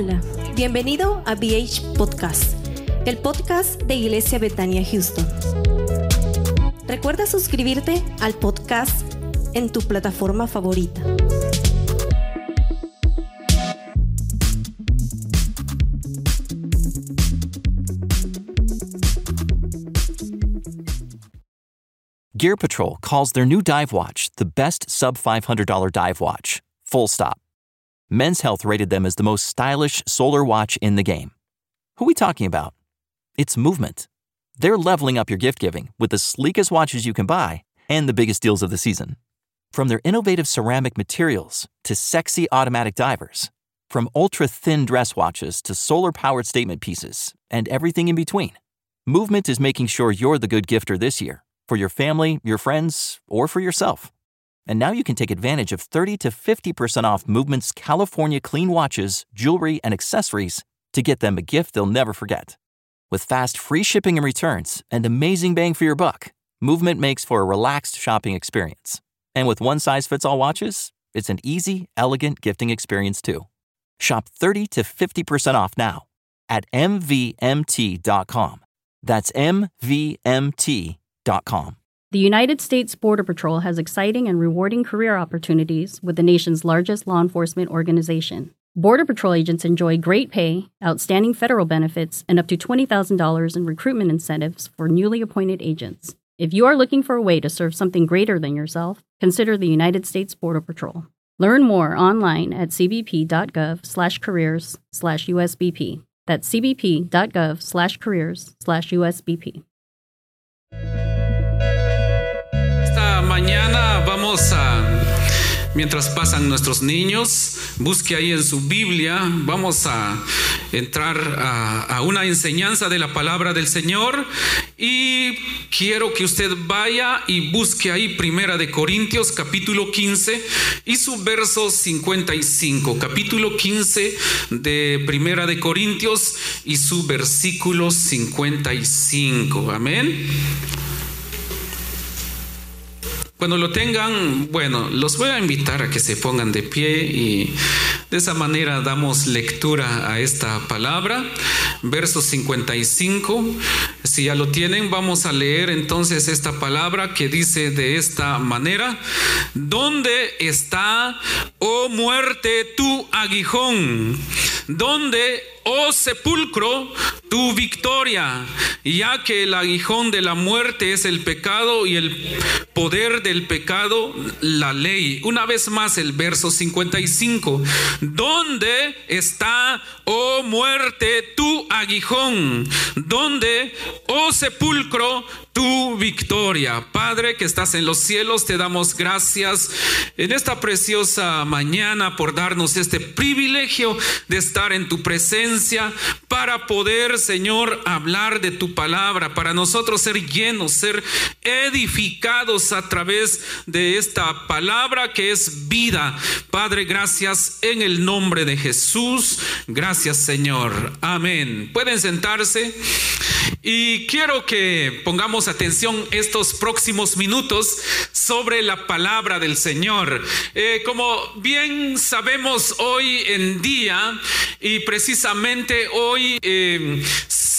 Hola, bienvenido a BH Podcast, el podcast de Iglesia Betania Houston. Recuerda suscribirte al podcast en tu plataforma favorita. Gear Patrol calls their new dive watch the best sub $500 dive watch. Full stop. Men's Health rated them as the most stylish solar watch in the game. Who are we talking about? It's Movement. They're leveling up your gift giving with the sleekest watches you can buy and the biggest deals of the season. From their innovative ceramic materials to sexy automatic divers, from ultra thin dress watches to solar powered statement pieces, and everything in between, Movement is making sure you're the good gifter this year for your family, your friends, or for yourself. And now you can take advantage of 30 to 50% off Movement's California clean watches, jewelry, and accessories to get them a gift they'll never forget. With fast free shipping and returns and amazing bang for your buck, Movement makes for a relaxed shopping experience. And with one size fits all watches, it's an easy, elegant gifting experience too. Shop 30 to 50% off now at MVMT.com. That's MVMT.com. The United States Border Patrol has exciting and rewarding career opportunities with the nation's largest law enforcement organization. Border Patrol agents enjoy great pay, outstanding federal benefits, and up to $20,000 in recruitment incentives for newly appointed agents. If you are looking for a way to serve something greater than yourself, consider the United States Border Patrol. Learn more online at cbp.gov/careers/usbp. That's cbp.gov/careers/usbp. mañana vamos a, mientras pasan nuestros niños, busque ahí en su Biblia, vamos a entrar a, a, una enseñanza de la palabra del Señor y quiero que usted vaya y busque ahí Primera de Corintios capítulo 15 y su verso 55, capítulo 15 de Primera de Corintios y su versículo 55. Amén. Cuando lo tengan, bueno, los voy a invitar a que se pongan de pie y de esa manera damos lectura a esta palabra. Verso 55. Si ya lo tienen, vamos a leer entonces esta palabra que dice de esta manera. ¿Dónde está, oh muerte, tu aguijón? ¿Dónde, oh sepulcro, tu victoria? Ya que el aguijón de la muerte es el pecado y el poder del pecado, la ley. Una vez más el verso 55. ¿Dónde está, oh muerte, tu aguijón? ¿Dónde, oh sepulcro, tu victoria. Padre que estás en los cielos, te damos gracias en esta preciosa mañana por darnos este privilegio de estar en tu presencia para poder, Señor, hablar de tu palabra, para nosotros ser llenos, ser edificados a través de esta palabra que es vida. Padre, gracias en el nombre de Jesús. Gracias, Señor. Amén. Pueden sentarse y quiero que pongamos atención estos próximos minutos sobre la palabra del Señor. Eh, como bien sabemos hoy en día y precisamente hoy eh,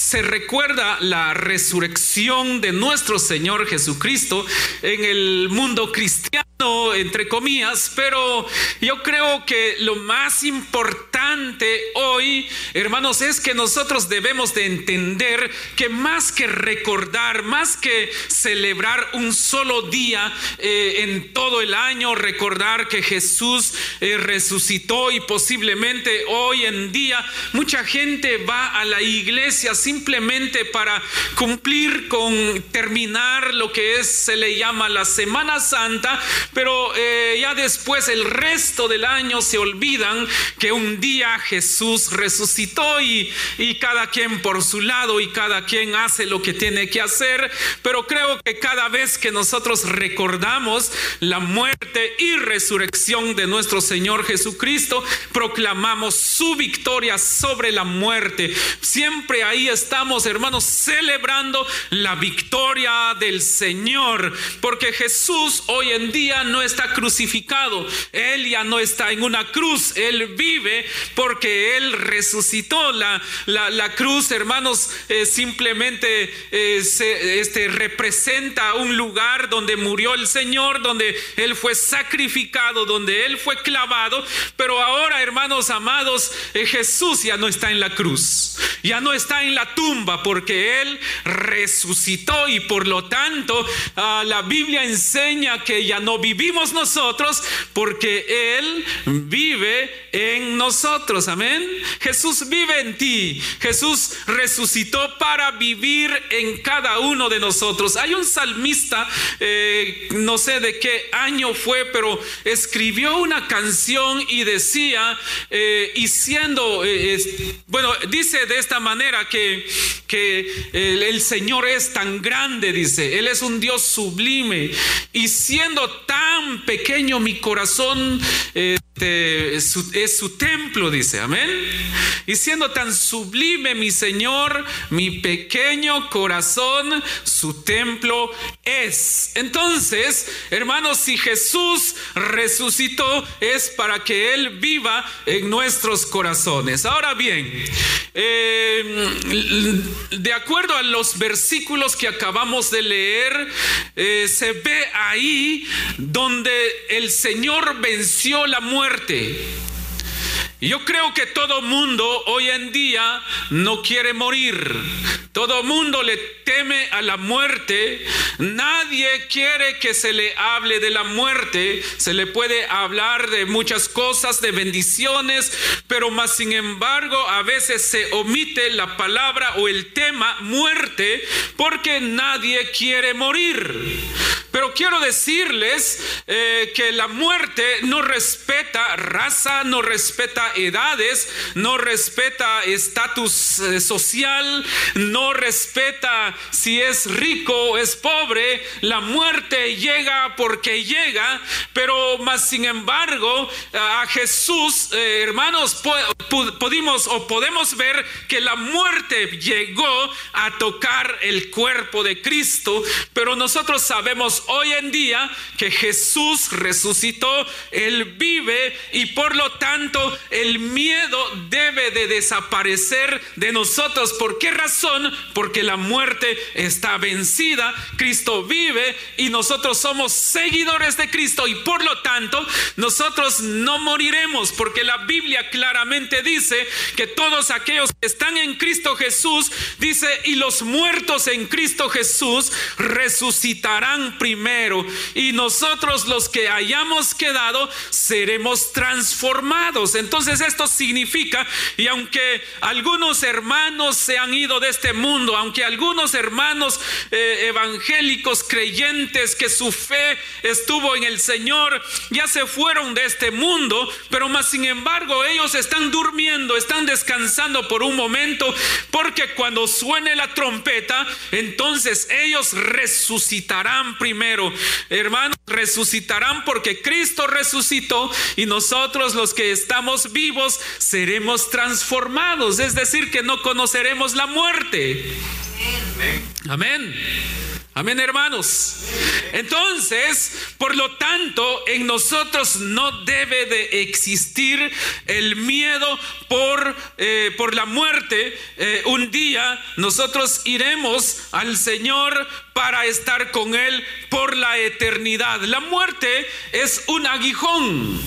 se recuerda la resurrección de nuestro Señor Jesucristo en el mundo cristiano, entre comillas, pero yo creo que lo más importante hoy, hermanos, es que nosotros debemos de entender que más que recordar, más que celebrar un solo día eh, en todo el año, recordar que Jesús eh, resucitó y posiblemente hoy en día mucha gente va a la iglesia sin simplemente para cumplir con terminar lo que es, se le llama la Semana Santa, pero eh, ya después el resto del año se olvidan que un día Jesús resucitó y, y cada quien por su lado y cada quien hace lo que tiene que hacer, pero creo que cada vez que nosotros recordamos la muerte y resurrección de nuestro Señor Jesucristo, proclamamos su victoria sobre la muerte. Siempre ahí estamos, hermanos, celebrando la victoria del Señor, porque Jesús hoy en día no está crucificado, Él ya no está en una cruz, Él vive porque Él resucitó. La, la, cruz, hermanos, eh, simplemente eh, este, representa un lugar donde murió el Señor, donde Él fue sacrificado, donde Él fue clavado, pero ahora, hermanos amados, eh, Jesús ya no está en la cruz, ya no está en la tumba porque Él resucitó y por lo tanto ah, la Biblia enseña que ya no vivimos nosotros porque Él vive en nosotros. Amén. Jesús vive en ti. Jesús resucitó para vivir en cada uno de nosotros. Hay un salmista, eh, no sé de qué año fue, pero escribió una canción y decía, eh, y siendo, eh, bueno, dice de esta manera que, que el Señor es tan grande, dice, Él es un Dios sublime, y siendo tan pequeño mi corazón, este, es su templo, dice, amén. Y siendo tan sublime mi Señor, mi pequeño corazón, su templo es. Entonces, hermanos, si Jesús resucitó, es para que Él viva en nuestros corazones. Ahora bien, eh, de acuerdo a los versículos que acabamos de leer, eh, se ve ahí donde el Señor venció la muerte. Yo creo que todo mundo hoy en día no quiere morir. Todo mundo le teme a la muerte. Nadie quiere que se le hable de la muerte. Se le puede hablar de muchas cosas, de bendiciones, pero más sin embargo a veces se omite la palabra o el tema muerte porque nadie quiere morir. Pero quiero decirles eh, que la muerte no respeta raza, no respeta edades, no respeta estatus eh, social, no respeta si es rico o es pobre. La muerte llega porque llega, pero más sin embargo a Jesús, eh, hermanos, pudimos o podemos ver que la muerte llegó a tocar el cuerpo de Cristo, pero nosotros sabemos hoy en día que Jesús resucitó, Él vive y por lo tanto el miedo debe de desaparecer de nosotros. ¿Por qué razón? Porque la muerte está vencida, Cristo vive y nosotros somos seguidores de Cristo y por lo tanto nosotros no moriremos porque la Biblia claramente dice que todos aquellos que están en Cristo Jesús, dice, y los muertos en Cristo Jesús resucitarán primero y nosotros los que hayamos quedado seremos transformados. Entonces esto significa, y aunque algunos hermanos se han ido de este mundo, aunque algunos hermanos eh, evangélicos creyentes que su fe estuvo en el Señor, ya se fueron de este mundo, pero más sin embargo ellos están durmiendo, están descansando por un momento, porque cuando suene la trompeta, entonces ellos resucitarán primero. Hermanos, resucitarán porque Cristo resucitó y nosotros los que estamos vivos seremos transformados, es decir, que no conoceremos la muerte. Amén. Amén, hermanos. Entonces, por lo tanto, en nosotros no debe de existir el miedo por, eh, por la muerte. Eh, un día nosotros iremos al Señor para estar con Él por la eternidad. La muerte es un aguijón.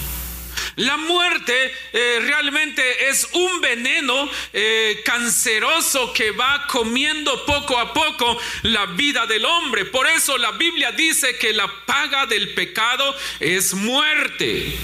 La muerte eh, realmente es un veneno eh, canceroso que va comiendo poco a poco la vida del hombre. Por eso la Biblia dice que la paga del pecado es muerte.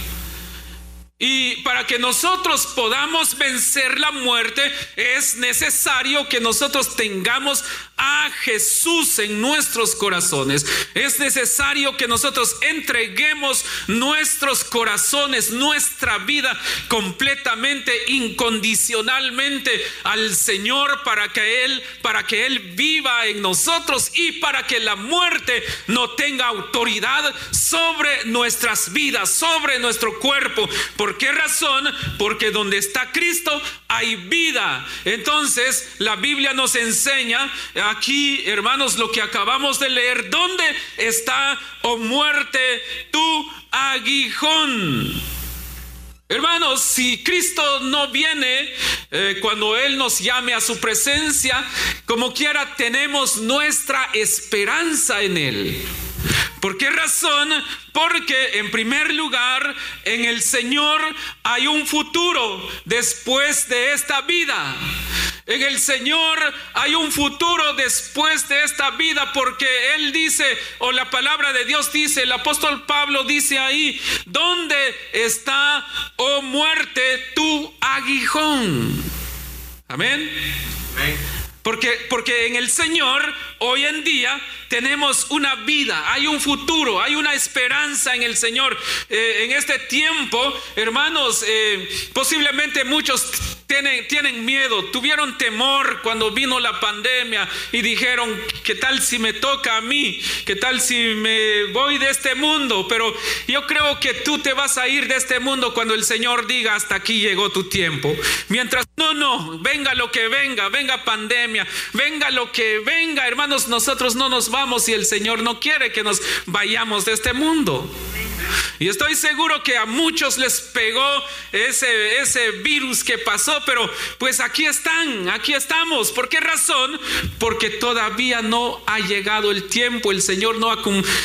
Y para que nosotros podamos vencer la muerte es necesario que nosotros tengamos a Jesús en nuestros corazones. Es necesario que nosotros entreguemos nuestros corazones, nuestra vida completamente, incondicionalmente al Señor para que Él, para que Él viva en nosotros y para que la muerte no tenga autoridad sobre nuestras vidas, sobre nuestro cuerpo ¿Por qué razón? Porque donde está Cristo hay vida. Entonces la Biblia nos enseña aquí, hermanos, lo que acabamos de leer. ¿Dónde está, oh muerte, tu aguijón? Hermanos, si Cristo no viene eh, cuando Él nos llame a su presencia, como quiera tenemos nuestra esperanza en Él. ¿Por qué razón? Porque en primer lugar, en el Señor hay un futuro después de esta vida. En el Señor hay un futuro después de esta vida porque Él dice, o la palabra de Dios dice, el apóstol Pablo dice ahí, ¿dónde está, oh muerte, tu aguijón? Amén. Porque, porque en el Señor hoy en día tenemos una vida, hay un futuro, hay una esperanza en el Señor. Eh, en este tiempo, hermanos, eh, posiblemente muchos tienen, tienen miedo, tuvieron temor cuando vino la pandemia y dijeron, ¿qué tal si me toca a mí? ¿Qué tal si me voy de este mundo? Pero yo creo que tú te vas a ir de este mundo cuando el Señor diga, hasta aquí llegó tu tiempo. Mientras, no, no, venga lo que venga, venga pandemia, venga lo que venga, hermanos, nosotros no nos vamos y el Señor no quiere que nos vayamos de este mundo. Y estoy seguro que a muchos les pegó ese, ese virus que pasó, pero pues aquí están, aquí estamos. ¿Por qué razón? Porque todavía no ha llegado el tiempo. El Señor no ha...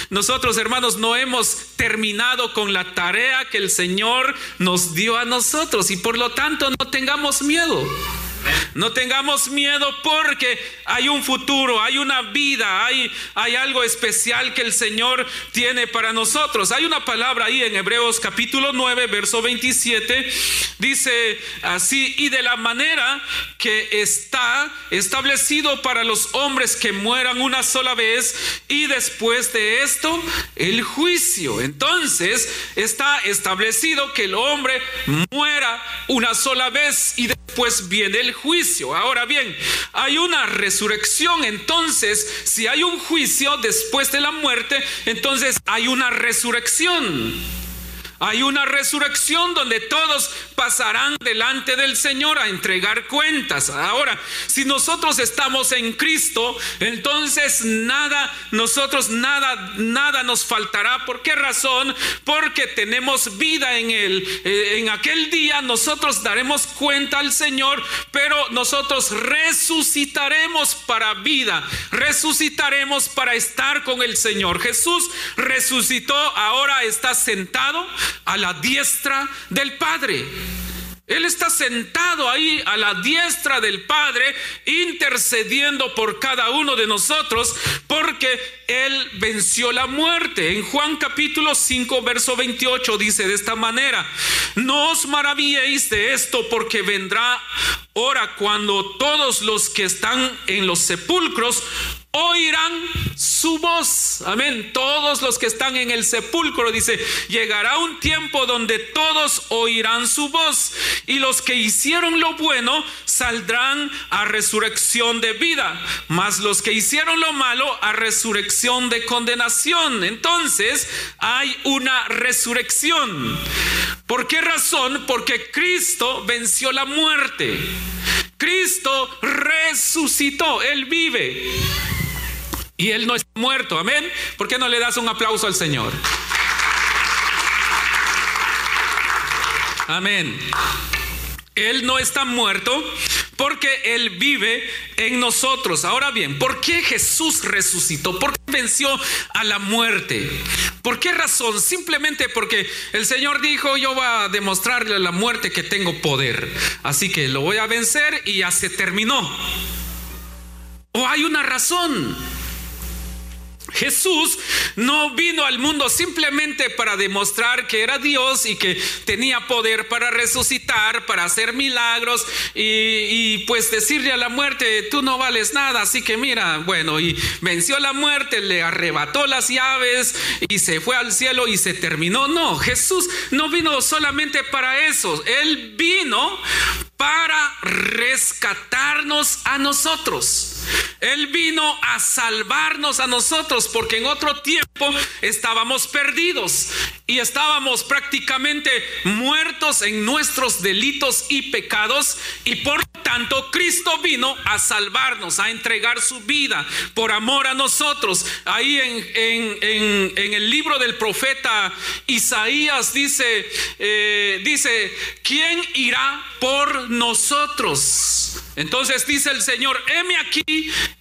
Nosotros hermanos no hemos terminado con la tarea que el Señor nos dio a nosotros y por lo tanto no tengamos miedo. No tengamos miedo porque hay un futuro, hay una vida, hay, hay algo especial que el Señor tiene para nosotros. Hay una palabra ahí en Hebreos capítulo 9, verso 27. Dice así, y de la manera que está establecido para los hombres que mueran una sola vez y después de esto el juicio. Entonces está establecido que el hombre muera una sola vez y después viene el juicio. Ahora bien, hay una resurrección. Entonces, si hay un juicio después de la muerte, entonces hay una resurrección. Hay una resurrección donde todos pasarán delante del Señor a entregar cuentas. Ahora, si nosotros estamos en Cristo, entonces nada, nosotros nada, nada nos faltará. ¿Por qué razón? Porque tenemos vida en Él. Eh, en aquel día nosotros daremos cuenta al Señor, pero nosotros resucitaremos para vida. Resucitaremos para estar con el Señor. Jesús resucitó, ahora está sentado a la diestra del Padre. Él está sentado ahí a la diestra del Padre, intercediendo por cada uno de nosotros, porque Él venció la muerte. En Juan capítulo 5, verso 28 dice de esta manera, no os maravilléis de esto, porque vendrá hora cuando todos los que están en los sepulcros oirán su voz. Amén. Todos los que están en el sepulcro, dice, llegará un tiempo donde todos oirán su voz y los que hicieron lo bueno saldrán a resurrección de vida, mas los que hicieron lo malo a resurrección de condenación. Entonces hay una resurrección. ¿Por qué razón? Porque Cristo venció la muerte. Cristo resucitó, Él vive. Y Él no está muerto, amén. ¿Por qué no le das un aplauso al Señor? Amén. Él no está muerto porque Él vive en nosotros. Ahora bien, ¿por qué Jesús resucitó? ¿Por qué venció a la muerte? ¿Por qué razón? Simplemente porque el Señor dijo, yo voy a demostrarle a la muerte que tengo poder. Así que lo voy a vencer y ya se terminó. ¿O hay una razón? Jesús no vino al mundo simplemente para demostrar que era Dios y que tenía poder para resucitar, para hacer milagros y, pues decirle a la muerte, tú no vales nada, así que mira, bueno, y venció la muerte, le arrebató las llaves y se fue al cielo y se terminó. No, Jesús no vino solamente para eso, Él vino para rescatarnos a nosotros. Él vino a salvarnos a nosotros porque en otro tiempo estábamos perdidos. y estábamos prácticamente muertos en nuestros delitos y pecados y por tanto Cristo vino a salvarnos, a entregar su vida por amor a nosotros. Ahí en, el libro del profeta Isaías dice, eh, dice, ¿quién irá por nosotros? Entonces dice el Señor, heme aquí,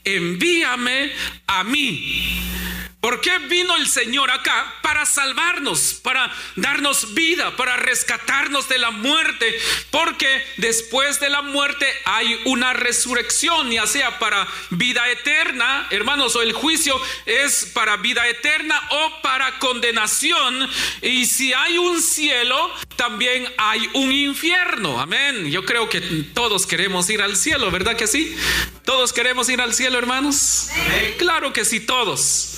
envíame a mí. ¿Por qué vino el Señor acá? Para salvarnos, para darnos vida, para rescatarnos de la muerte. Porque después de la muerte hay una resurrección, ya sea para vida eterna, hermanos, o el juicio es para vida eterna o para condenación. Y si hay un cielo, también hay un infierno. Amén. Yo creo que todos queremos ir al cielo, ¿verdad que sí? ¿Todos queremos ir al cielo, hermanos? Claro que sí, todos.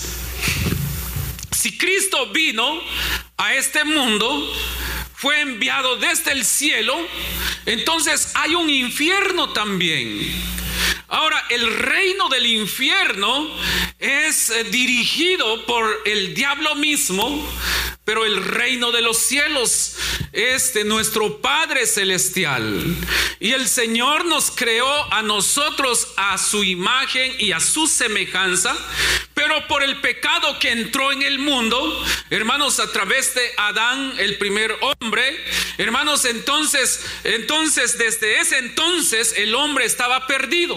Si Cristo vino a este mundo, fue enviado desde el cielo, entonces hay un infierno también. Ahora, el reino del infierno es eh, dirigido por el diablo mismo, pero el reino de los cielos es de nuestro Padre Celestial. Y el Señor nos creó a nosotros a su imagen y a su semejanza, pero por el pecado que entró en el mundo, hermanos, a través de Adán, el primer hombre, hermanos, entonces, entonces desde ese entonces el hombre estaba perdido.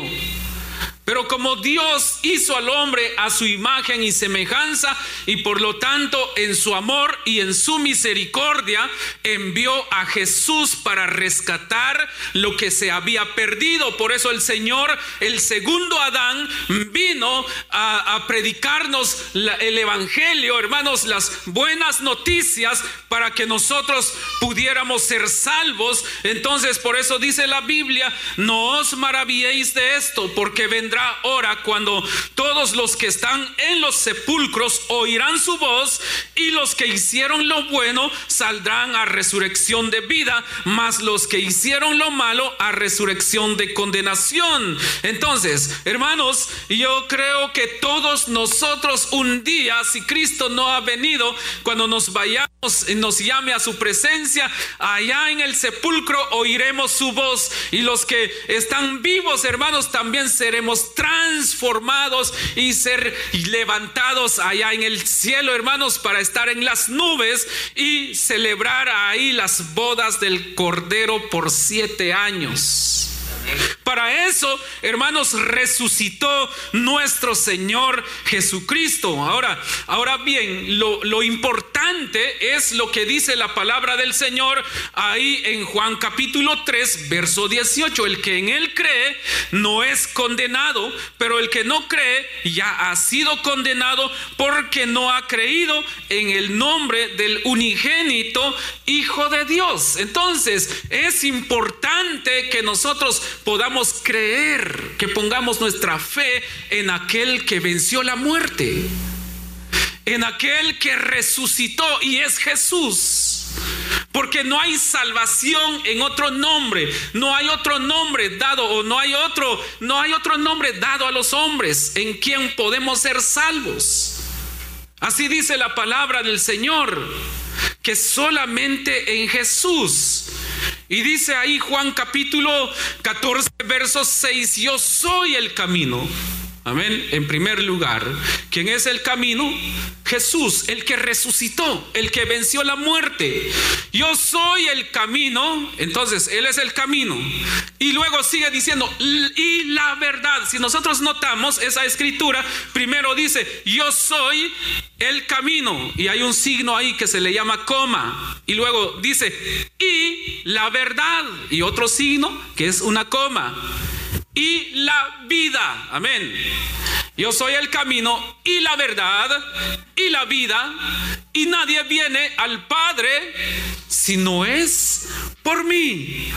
Pero como Dios hizo al hombre a su imagen y semejanza y por lo tanto en su amor y en su misericordia envió a Jesús para rescatar lo que se había perdido. Por eso el Señor, el segundo Adán, vino a, predicarnos el Evangelio, hermanos, las buenas noticias para que nosotros pudiéramos ser salvos. Entonces por eso dice la Biblia, no os maravilléis de esto, porque vendrá hora cuando todos los que están en los sepulcros oirán su voz y los que hicieron lo bueno saldrán a resurrección de vida, mas los que hicieron lo malo a resurrección de condenación. Entonces, hermanos, yo creo que todos nosotros un día, si Cristo no ha venido, cuando nos vayamos, nos llame a su presencia, allá en el sepulcro oiremos su voz y los que están vivos, hermanos, también seremos transformados y ser levantados allá en el cielo, hermanos, para estar en las nubes y celebrar ahí las bodas del Cordero por siete años. Para eso, hermanos, resucitó nuestro Señor Jesucristo. Ahora, ahora bien, lo, lo, importante es lo que dice la palabra del Señor ahí en Juan capítulo 3, verso 18. El que en él cree no es condenado, pero el que no cree ya ha sido condenado porque no ha creído en el nombre del unigénito Hijo de Dios. Entonces, es importante que nosotros podamos creer, que pongamos nuestra fe en aquel que venció la muerte, en aquel que resucitó y es Jesús. Porque no hay salvación en otro nombre, no hay otro nombre dado o no hay otro, no hay otro nombre dado a los hombres en quien podemos ser salvos. Así dice la palabra del Señor, que solamente en Jesús y dice ahí Juan capítulo 14, verso 6, yo soy el camino. Amén. En primer lugar, ¿quién es el camino? Jesús, el que resucitó, el que venció la muerte. Yo soy el camino. Entonces, Él es el camino. Y luego sigue diciendo, y la verdad. Si nosotros notamos esa escritura, primero dice, yo soy el camino. Y hay un signo ahí que se le llama coma. Y luego dice, y la verdad. Y otro signo que es una coma y la vida. Amén. Yo soy el camino y la verdad y la vida. Y nadie viene al Padre si no es por mí.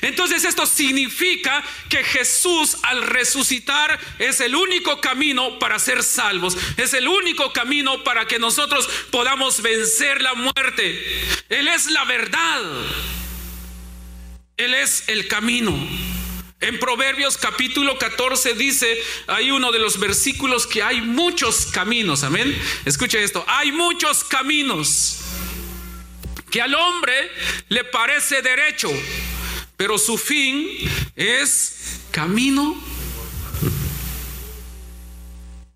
Entonces esto significa que Jesús al resucitar es el único camino para ser salvos. Es el único camino para que nosotros podamos vencer la muerte. Él es la verdad. Él es el camino. En Proverbios capítulo 14 dice, hay uno de los versículos que hay muchos caminos, amén. Escuche esto, hay muchos caminos que al hombre le parece derecho, pero su fin es camino,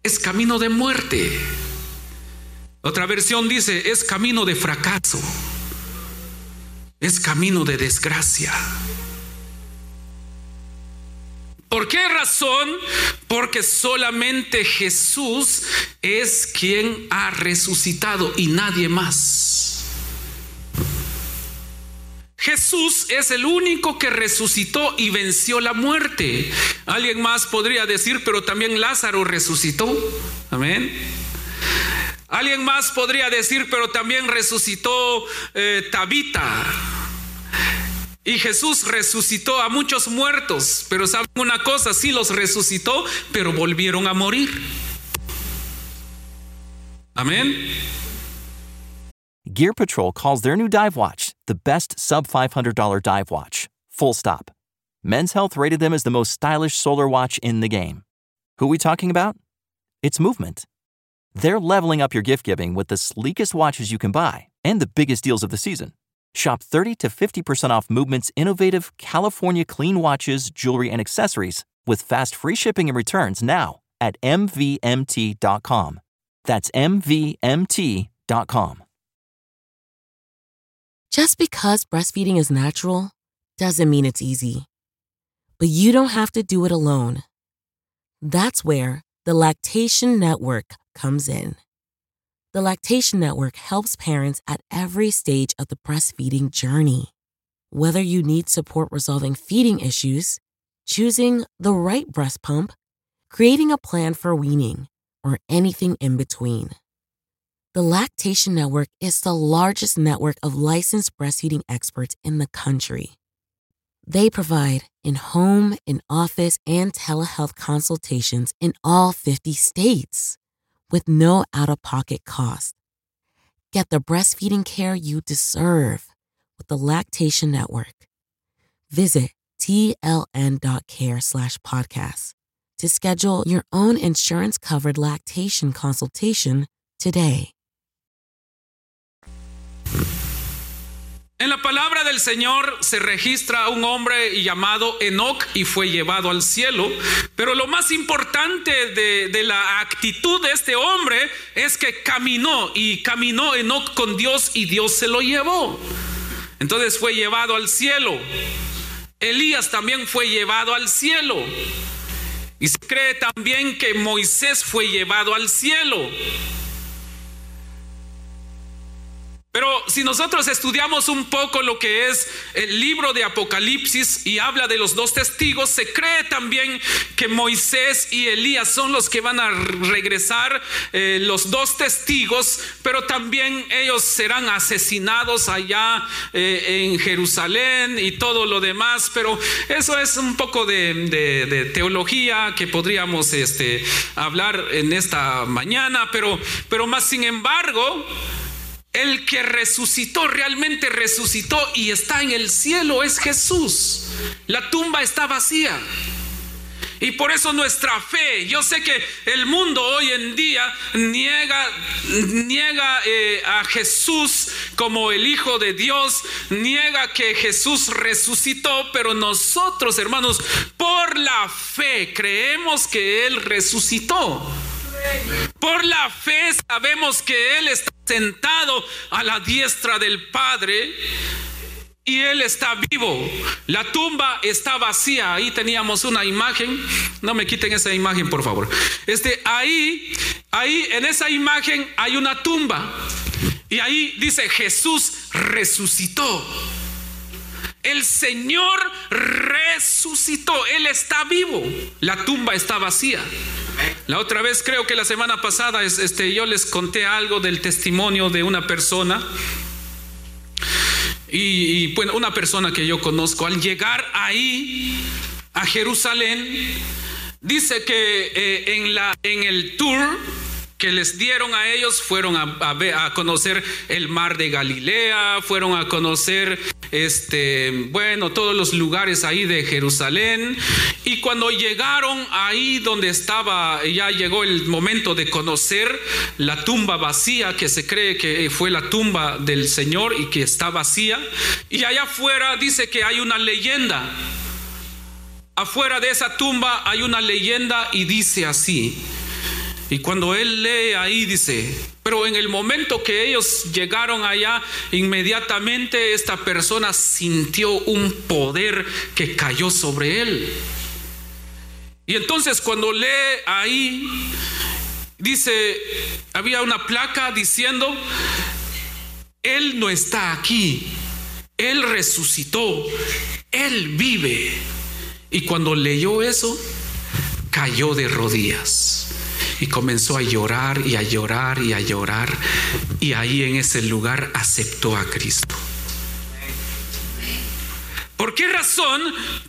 es camino de muerte. Otra versión dice, es camino de fracaso, es camino de desgracia. ¿Por qué razón? Porque solamente Jesús es quien ha resucitado y nadie más. Jesús es el único que resucitó y venció la muerte. Alguien más podría decir, pero también Lázaro resucitó. Amén. Alguien más podría decir, pero también resucitó eh, Tabita. Y Jesús resucitó a muchos muertos, pero saben una cosa, sí los resucitó, pero volvieron a morir. Amén. Gear Patrol calls their new dive watch the best sub $500 dive watch. Full stop. Men's Health rated them as the most stylish solar watch in the game. Who are we talking about? It's Movement. They're leveling up your gift giving with the sleekest watches you can buy and the biggest deals of the season. Shop 30 to 50% off Movement's innovative California clean watches, jewelry, and accessories with fast free shipping and returns now at MVMT.com. That's MVMT.com. Just because breastfeeding is natural doesn't mean it's easy. But you don't have to do it alone. That's where the Lactation Network comes in. The Lactation Network helps parents at every stage of the breastfeeding journey. Whether you need support resolving feeding issues, choosing the right breast pump, creating a plan for weaning, or anything in between. The Lactation Network is the largest network of licensed breastfeeding experts in the country. They provide in home, in office, and telehealth consultations in all 50 states with no out of pocket cost. Get the breastfeeding care you deserve with the Lactation Network. Visit tln.care slash podcast to schedule your own insurance covered lactation consultation today. En la palabra del Señor se registra un hombre llamado Enoch y fue llevado al cielo. Pero lo más importante de, la actitud de este hombre es que caminó y caminó Enoch con Dios y Dios se lo llevó. Entonces fue llevado al cielo. Elías también fue llevado al cielo. Y se cree también que Moisés fue llevado al cielo. Pero si nosotros estudiamos un poco lo que es el libro de Apocalipsis y habla de los dos testigos, se cree también que Moisés y Elías son los que van a regresar, eh, los dos testigos, pero también ellos serán asesinados allá eh, en Jerusalén y todo lo demás. Pero eso es un poco de, teología que podríamos este, hablar en esta mañana, pero, pero más sin embargo, el que resucitó, realmente resucitó y está en el cielo es Jesús. La tumba está vacía. Y por eso nuestra fe, yo sé que el mundo hoy en día niega, niega eh, a Jesús como el Hijo de Dios, niega que Jesús resucitó, pero nosotros hermanos, por la fe creemos que Él resucitó. Por la fe sabemos que Él está sentado a la diestra del Padre y Él está vivo. La tumba está vacía. Ahí teníamos una imagen. No me quiten esa imagen, por favor. Este, ahí, ahí en esa imagen hay una tumba. Y ahí dice Jesús resucitó. El Señor resucitó. Él está vivo. La tumba está vacía. La otra vez, creo que la semana pasada, este, yo les conté algo del testimonio de una persona. Y, bueno, una persona que yo conozco, al llegar ahí a Jerusalén, dice que eh, en, la, en el tour que les dieron a ellos fueron a, a, conocer el mar de Galilea, fueron a conocer este, bueno, todos los lugares ahí de Jerusalén. Y cuando llegaron ahí donde estaba, ya llegó el momento de conocer la tumba vacía, que se cree que fue la tumba del Señor y que está vacía. Y allá afuera dice que hay una leyenda. Afuera de esa tumba hay una leyenda y dice así. Y cuando él lee ahí dice, pero en el momento que ellos llegaron allá, inmediatamente esta persona sintió un poder que cayó sobre él. Y entonces cuando lee ahí, dice, había una placa diciendo, Él no está aquí, Él resucitó, Él vive. Y cuando leyó eso, cayó de rodillas y comenzó a llorar y a llorar y a llorar y ahí en ese lugar aceptó a Cristo. ¿Por qué razón?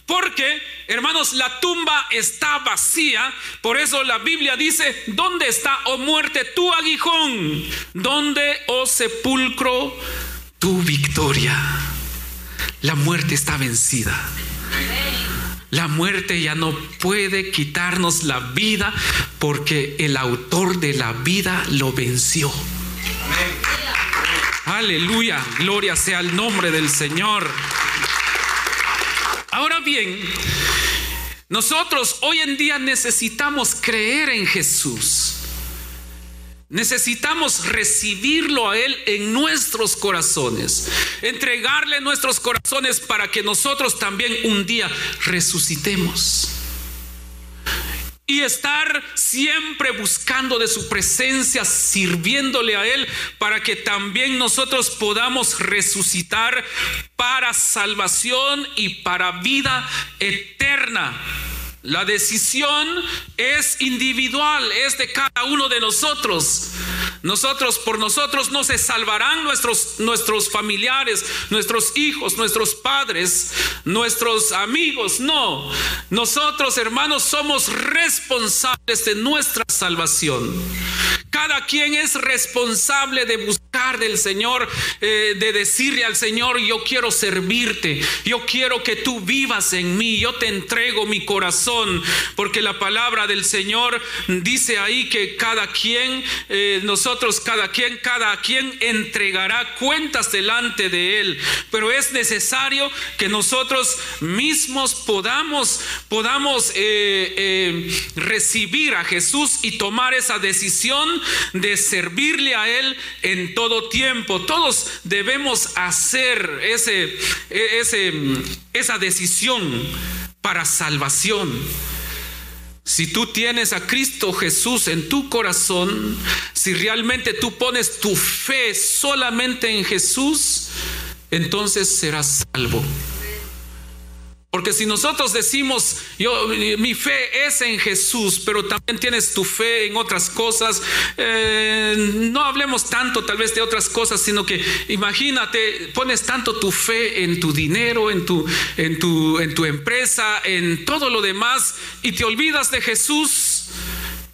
Porque, hermanos, la tumba está vacía. Por eso la Biblia dice, ¿dónde está, oh muerte, tu aguijón? ¿Dónde, oh sepulcro, tu victoria? La muerte está vencida. La muerte ya no puede quitarnos la vida porque el autor de la vida lo venció. Aleluya, gloria sea el nombre del Señor. Ahora bien, nosotros hoy en día necesitamos creer en Jesús. Necesitamos recibirlo a Él en nuestros corazones, entregarle nuestros corazones para que nosotros también un día resucitemos. Y estar siempre buscando de su presencia, sirviéndole a Él, para que también nosotros podamos resucitar para salvación y para vida eterna. La decisión es individual, es de cada uno de nosotros. Nosotros por nosotros no se salvarán nuestros, nuestros familiares, nuestros hijos, nuestros padres, nuestros amigos. No, nosotros hermanos somos responsables de nuestra salvación. Cada quien es responsable de buscar del Señor, eh, de decirle al Señor, yo quiero servirte, yo quiero que tú vivas en mí, yo te entrego mi corazón, porque la palabra del Señor dice ahí que cada quien, eh, nosotros, cada quien, cada quien entregará cuentas delante de Él, pero es necesario que nosotros mismos podamos, podamos eh, recibir a Jesús y tomar esa decisión de servirle a Él en todo tiempo. Todos debemos hacer ese, ese, esa decisión para salvación. Si tú tienes a Cristo Jesús en tu corazón, si realmente tú pones tu fe solamente en Jesús, entonces serás salvo. Porque si nosotros decimos, yo, mi fe es en Jesús, pero también tienes tu fe en otras cosas, eh, no hablemos tanto tal vez de otras cosas, sino que imagínate, pones tanto tu fe en tu dinero, en tu, en tu, en tu empresa, en todo lo demás, y te olvidas de Jesús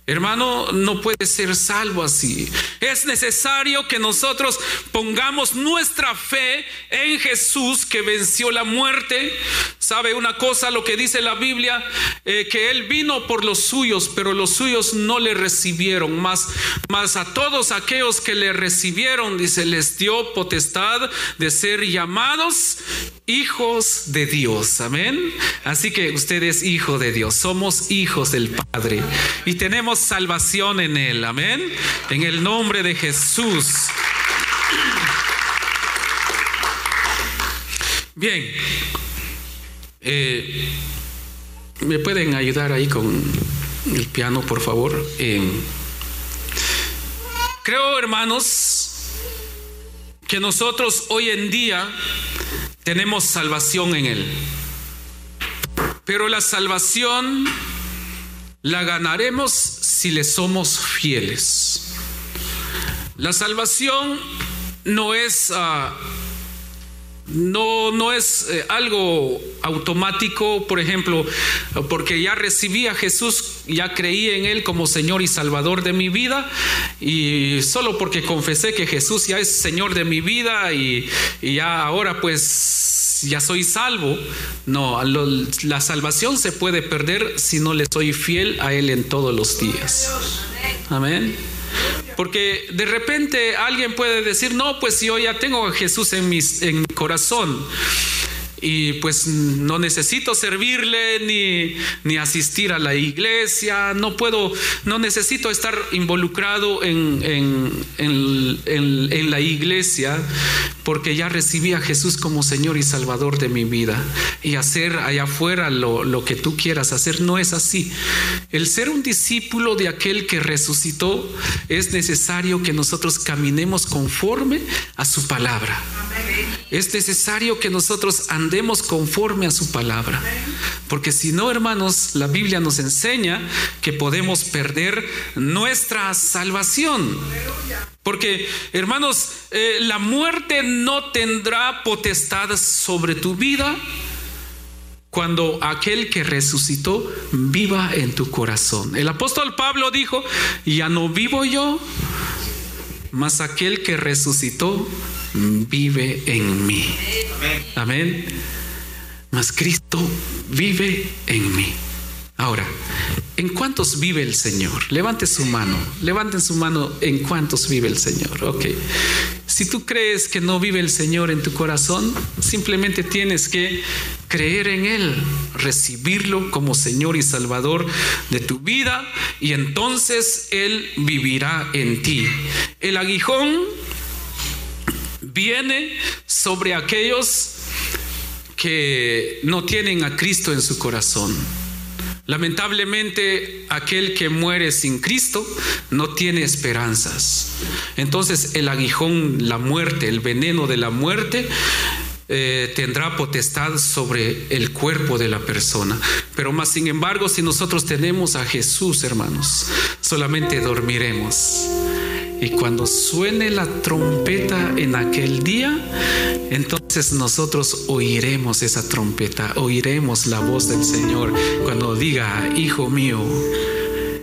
Hermano, no puede ser salvo así. Es necesario que nosotros pongamos nuestra fe en Jesús que venció la muerte. ¿Sabe una cosa lo que dice la Biblia? Eh, que Él vino por los suyos, pero los suyos no le recibieron. Más, más a todos aquellos que le recibieron, dice, les dio potestad de ser llamados hijos de Dios. Amén. Así que usted es hijo de Dios. Somos hijos del Padre. Y tenemos salvación en Él. Amén. En el nombre de Jesús. Bien. Eh, ¿Me pueden ayudar ahí con el piano, por favor? Eh, creo, hermanos, que nosotros hoy en día tenemos salvación en Él. Pero la salvación la ganaremos si le somos fieles. La salvación no es, ah, no, no es eh, algo automático, por ejemplo, porque ya recibí a Jesús, ya creí en Él como Señor y Salvador de mi vida, y solo porque confesé que Jesús ya es Señor de mi vida y, y ya ahora pues ya soy salvo. No, la salvación se puede perder si no le soy fiel a Él en todos los días. Amén. Porque de repente alguien puede decir, no, pues yo ya tengo a Jesús en, en mi corazón y pues no necesito servirle ni, ni, asistir a la iglesia, no puedo, no necesito estar involucrado en, en, la iglesia porque ya recibí a Jesús como Señor y Salvador de mi vida y hacer allá afuera lo, lo que tú quieras hacer no es así. El ser un discípulo de aquel que resucitó es necesario que nosotros caminemos conforme a su palabra. Es necesario que nosotros andemos conforme a su palabra. Porque si no, hermanos, la Biblia nos enseña que podemos perder nuestra salvación. Porque, hermanos, eh, la muerte no tendrá potestad sobre tu vida cuando aquel que resucitó viva en tu corazón. El apóstol Pablo dijo, ya no vivo yo, mas aquel que resucitó vive en mí. Amén. Mas Cristo vive en mí. Ahora, ¿en cuántos vive el Señor? Levante su mano, levanten su mano en cuántos vive el Señor. Ok. Si tú crees que no vive el Señor en tu corazón, simplemente tienes que creer en Él, recibirlo como Señor y Salvador de tu vida y entonces Él vivirá en ti. El aguijón viene sobre aquellos que no tienen a Cristo en su corazón. Lamentablemente, aquel que muere sin Cristo no tiene esperanzas. Entonces, el aguijón, la muerte, el veneno de la muerte, eh, tendrá potestad sobre el cuerpo de la persona. Pero más sin embargo, si nosotros tenemos a Jesús, hermanos, solamente dormiremos. Y cuando suene la trompeta en aquel día, entonces nosotros oiremos esa trompeta, oiremos la voz del Señor cuando diga, hijo mío,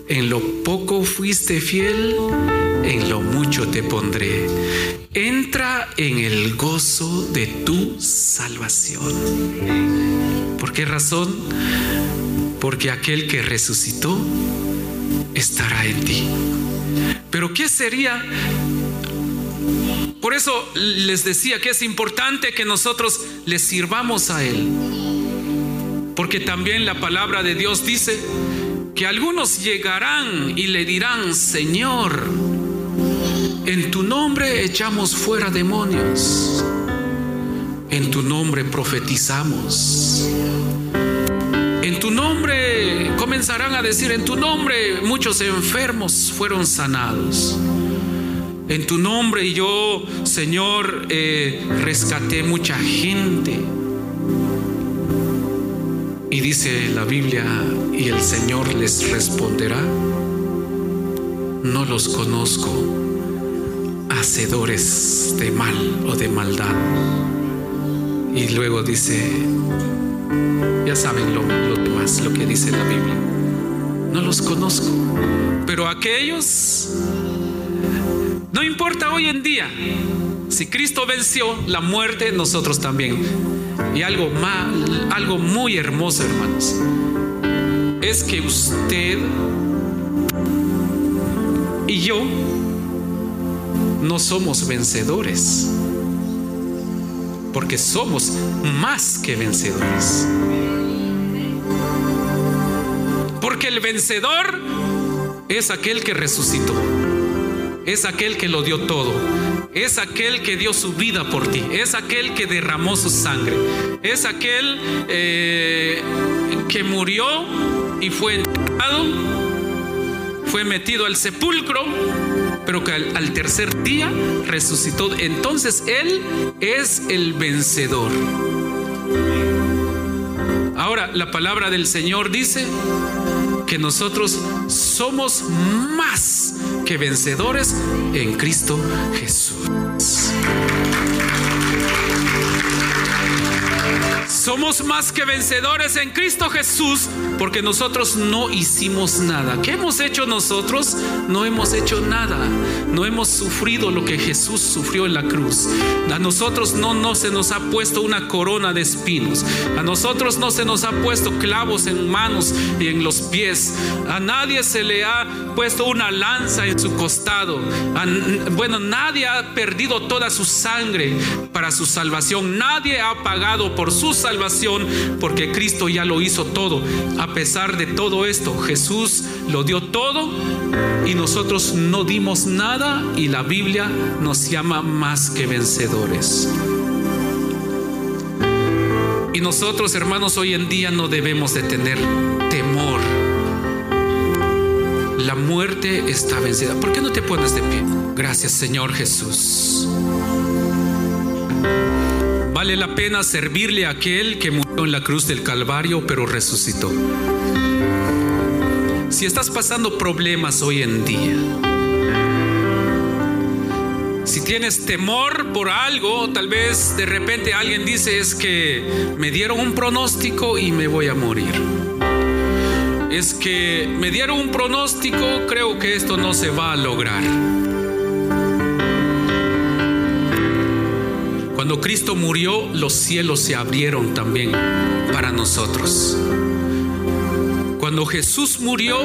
en lo poco fuiste fiel, en lo mucho te pondré. Entra en el gozo de tu salvación. ¿Por qué razón? Porque aquel que resucitó estará en ti. Pero ¿qué sería? Por eso les decía que es importante que nosotros le sirvamos a Él. Porque también la palabra de Dios dice que algunos llegarán y le dirán, Señor, en tu nombre echamos fuera demonios, en tu nombre profetizamos, en tu nombre comenzarán a decir, en tu nombre muchos enfermos fueron sanados. En tu nombre yo, Señor, eh, rescaté mucha gente. Y dice la Biblia, y el Señor les responderá, no los conozco, hacedores de mal o de maldad. Y luego dice, ya saben lo, demás, lo que dice la Biblia. No los conozco. Pero aquellos, no importa hoy en día, si Cristo venció la muerte, nosotros también. Y algo, mal, algo muy hermoso, hermanos, es que usted y yo no somos vencedores porque somos más que vencedores. Porque el vencedor es aquel que resucitó, es aquel que lo dio todo, es aquel que dio su vida por ti, es aquel que derramó su sangre, es aquel eh, que murió y fue enterrado, fue metido al sepulcro pero que al, tercer día resucitó. Entonces Él es el vencedor. Ahora, la palabra del Señor dice que nosotros somos más que vencedores en Cristo Jesús. Somos más que vencedores en Cristo Jesús porque nosotros no hicimos nada. ¿Qué hemos hecho nosotros? No hemos hecho nada. No hemos sufrido lo que Jesús sufrió en la cruz. A nosotros no, no se nos ha puesto una corona de espinos. A nosotros no se nos ha puesto clavos en manos y en los pies. A nadie se le ha puesto una lanza en su costado. bueno, nadie ha perdido toda su sangre para su salvación. Nadie ha pagado por su salvación porque Cristo ya lo hizo todo. A pesar de todo esto, Jesús lo dio todo y nosotros no dimos nada y la Biblia nos llama más que vencedores. Y nosotros, hermanos, hoy en día no debemos de tener temor. La muerte está vencida. ¿Por qué no te pones de pie? Gracias, Señor Jesús. Vale la pena servirle a aquel que murió en la cruz del Calvario, pero resucitó. Si estás pasando problemas hoy en día, si tienes temor por algo, tal vez de repente alguien dice es que me dieron un pronóstico y me voy a morir. Es que me dieron un pronóstico, creo que esto no se va a lograr. Cuando Cristo murió, los cielos se abrieron también para nosotros. Cuando Jesús murió,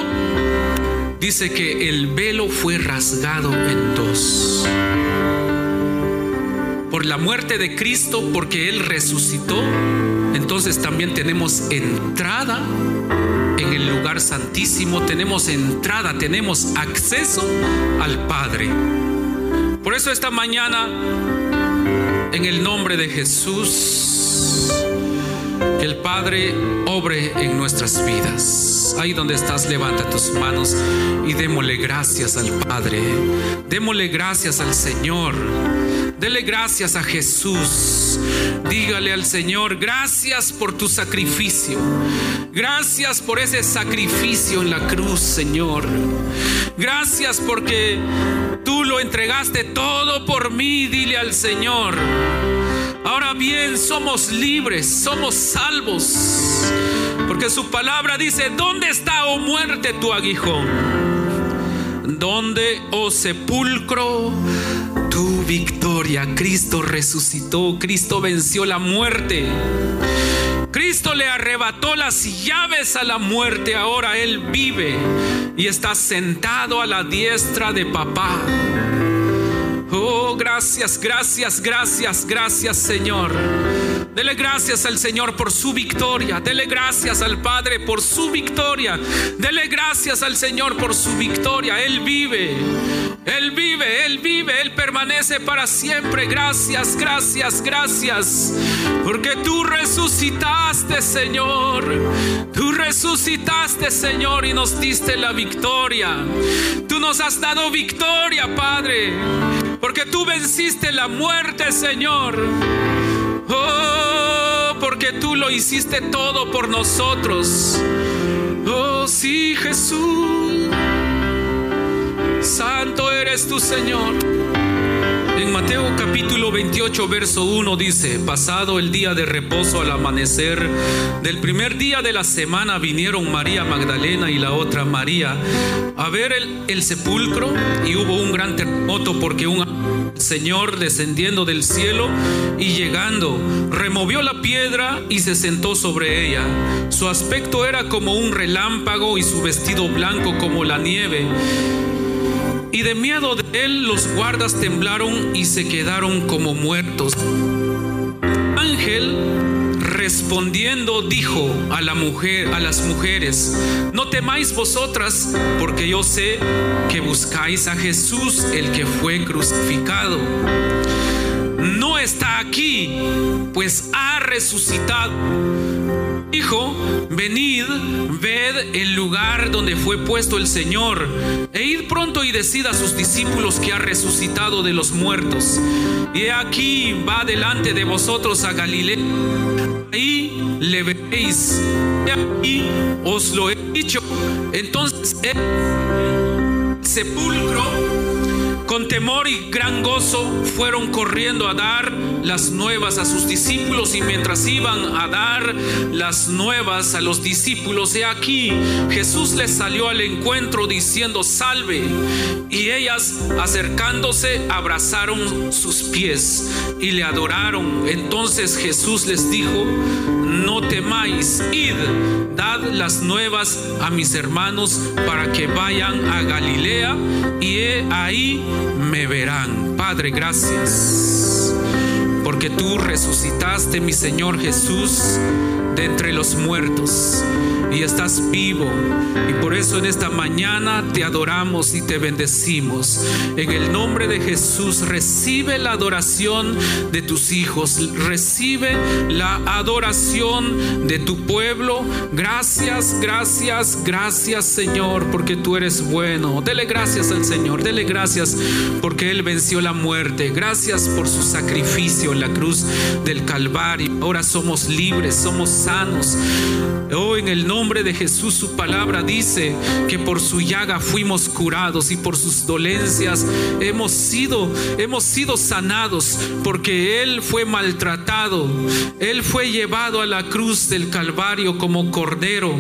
dice que el velo fue rasgado en dos. Por la muerte de Cristo, porque Él resucitó, entonces también tenemos entrada en el lugar santísimo, tenemos entrada, tenemos acceso al Padre. Por eso esta mañana en el nombre de Jesús, el Padre obre en nuestras vidas. Ahí donde estás, levanta tus manos y démosle gracias al Padre. Démosle gracias al Señor. Dele gracias a Jesús. Dígale al Señor, gracias por tu sacrificio. Gracias por ese sacrificio en la cruz, Señor. Gracias porque tú lo entregaste todo por mí. Dile al Señor. Ahora bien, somos libres, somos salvos. Porque su palabra dice, ¿dónde está, oh muerte, tu aguijón? ¿Dónde, oh sepulcro, victoria? Cristo resucitó, Cristo venció la muerte. Cristo le arrebató las llaves a la muerte, ahora Él vive y está sentado a la diestra de papá. Oh, gracias, gracias, gracias, gracias Señor. Dele gracias al Señor por su victoria. Dele gracias al Padre por su victoria. Dele gracias al Señor por su victoria. Él vive. Él vive, Él vive, Él permanece para siempre. Gracias, gracias, gracias. Porque tú resucitaste, Señor. Tú resucitaste, Señor, y nos diste la victoria. Tú nos has dado victoria, Padre. Porque tú venciste la muerte, Señor. Oh, porque tú lo hiciste todo por nosotros. Oh, sí, Jesús. Santo eres tu Señor. En Mateo capítulo 28, verso 1 dice, pasado el día de reposo al amanecer del primer día de la semana vinieron María Magdalena y la otra María a ver el, el sepulcro y hubo un gran terremoto porque un Señor descendiendo del cielo y llegando removió la piedra y se sentó sobre ella. Su aspecto era como un relámpago y su vestido blanco como la nieve. Y de miedo de él los guardas temblaron y se quedaron como muertos. Ángel respondiendo dijo a la mujer a las mujeres, no temáis vosotras, porque yo sé que buscáis a Jesús el que fue crucificado. No está aquí, pues ha resucitado Dijo, venid, ved el lugar donde fue puesto el Señor, e id pronto y decid a sus discípulos que ha resucitado de los muertos. Y aquí va delante de vosotros a Galilea. Ahí le veréis. Y aquí os lo he dicho. Entonces el sepulcro Temor y gran gozo fueron corriendo a dar las nuevas a sus discípulos y mientras iban a dar las nuevas a los discípulos, he aquí, Jesús les salió al encuentro diciendo, salve. Y ellas acercándose abrazaron sus pies y le adoraron. Entonces Jesús les dijo, no temáis, id, dad las nuevas a mis hermanos para que vayan a Galilea y ahí me verán. Padre, gracias, porque tú resucitaste, mi Señor Jesús, de entre los muertos y estás vivo. Y por eso en esta mañana te adoramos y te bendecimos. En el nombre de Jesús recibe la adoración de tus hijos, recibe la adoración de tu pueblo. Gracias, gracias, gracias Señor, porque tú eres bueno. Dele gracias al Señor, dele gracias porque Él venció la muerte. Gracias por su sacrificio en la cruz del Calvario. Ahora somos libres, somos sanos. Oh, en el nombre nombre de Jesús su palabra dice que por su llaga fuimos curados y por sus dolencias hemos sido hemos sido sanados porque él fue maltratado. Él fue llevado a la cruz del Calvario como cordero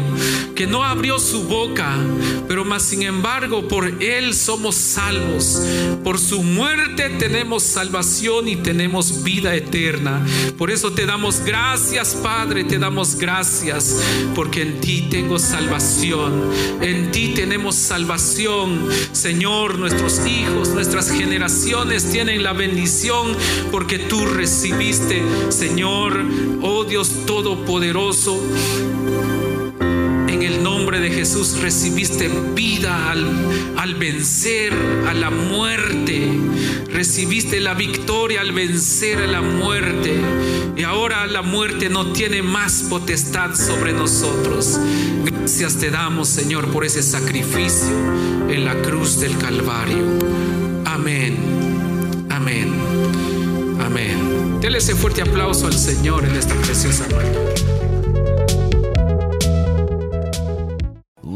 que no abrió su boca, pero más sin embargo por él somos salvos. Por su muerte tenemos salvación y tenemos vida eterna. Por eso te damos gracias, Padre, te damos gracias porque en tengo salvación. En ti tenemos salvación. Señor, nuestros hijos, nuestras generaciones tienen la bendición porque tú recibiste, Señor, oh Dios Todopoderoso en el nombre de Jesús recibiste vida al, al, vencer a la muerte. Recibiste la victoria al vencer a la muerte. Y ahora la muerte no tiene más potestad sobre nosotros. Gracias te damos, Señor, por ese sacrificio en la cruz del Calvario. Amén. Amén. Amén. Dele ese fuerte aplauso al Señor en esta preciosa mañana.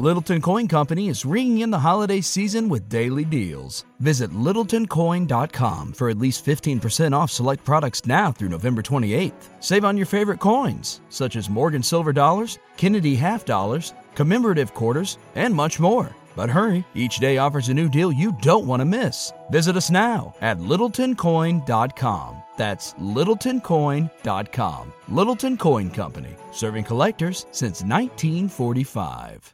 Littleton Coin Company is ringing in the holiday season with daily deals. Visit littletoncoin.com for at least 15% off select products now through November 28th. Save on your favorite coins, such as Morgan Silver Dollars, Kennedy Half Dollars, commemorative quarters, and much more. But hurry, each day offers a new deal you don't want to miss. Visit us now at littletoncoin.com. That's littletoncoin.com. Littleton Coin Company, serving collectors since 1945.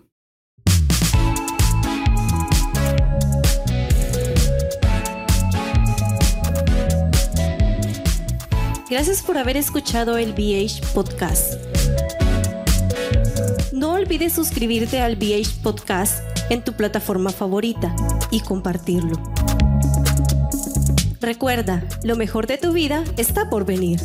Gracias por haber escuchado el BH Podcast. No olvides suscribirte al BH Podcast en tu plataforma favorita y compartirlo. Recuerda, lo mejor de tu vida está por venir.